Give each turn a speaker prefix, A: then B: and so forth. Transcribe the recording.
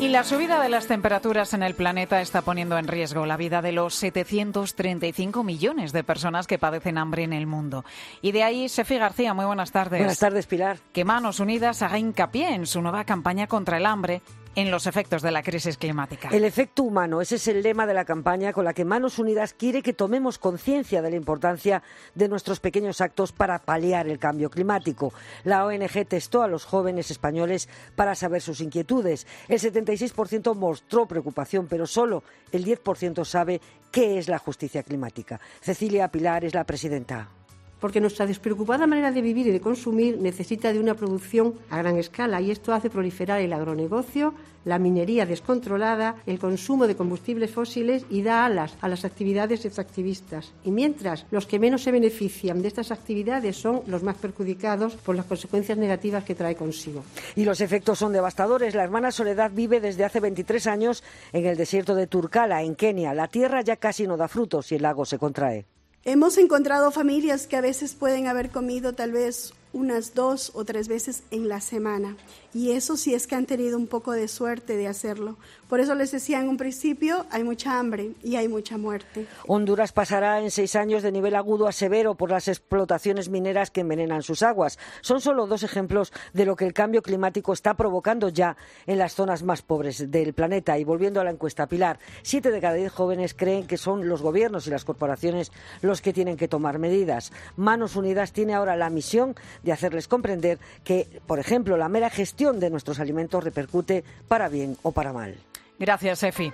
A: Y la subida de las temperaturas en el planeta está poniendo en riesgo la vida de los 735 millones de personas que padecen hambre en el mundo. Y de ahí, Sefi García, muy buenas tardes.
B: Buenas tardes, Pilar.
A: Que Manos Unidas haga hincapié en su nueva campaña contra el hambre en los efectos de la crisis climática.
B: El efecto humano, ese es el lema de la campaña con la que Manos Unidas quiere que tomemos conciencia de la importancia de nuestros pequeños actos para paliar el cambio climático. La ONG testó a los jóvenes españoles para saber sus inquietudes. El 76% mostró preocupación, pero solo el 10% sabe qué es la justicia climática. Cecilia Pilar es la presidenta
C: porque nuestra despreocupada manera de vivir y de consumir necesita de una producción a gran escala y esto hace proliferar el agronegocio, la minería descontrolada, el consumo de combustibles fósiles y da alas a las actividades extractivistas. Y mientras los que menos se benefician de estas actividades son los más perjudicados por las consecuencias negativas que trae consigo.
B: Y los efectos son devastadores. La hermana Soledad vive desde hace 23 años en el desierto de Turkala, en Kenia. La tierra ya casi no da frutos y el lago se contrae.
D: Hemos encontrado familias que a veces pueden haber comido tal vez unas dos o tres veces en la semana. Y eso sí es que han tenido un poco de suerte de hacerlo. Por eso les decía en un principio, hay mucha hambre y hay mucha muerte.
B: Honduras pasará en seis años de nivel agudo a severo por las explotaciones mineras que envenenan sus aguas. Son solo dos ejemplos de lo que el cambio climático está provocando ya en las zonas más pobres del planeta. Y volviendo a la encuesta Pilar, siete de cada diez jóvenes creen que son los gobiernos y las corporaciones los que tienen que tomar medidas. Manos Unidas tiene ahora la misión de hacerles comprender que, por ejemplo, la mera gestión de nuestros alimentos repercute para bien o para mal.
A: Gracias, Efi.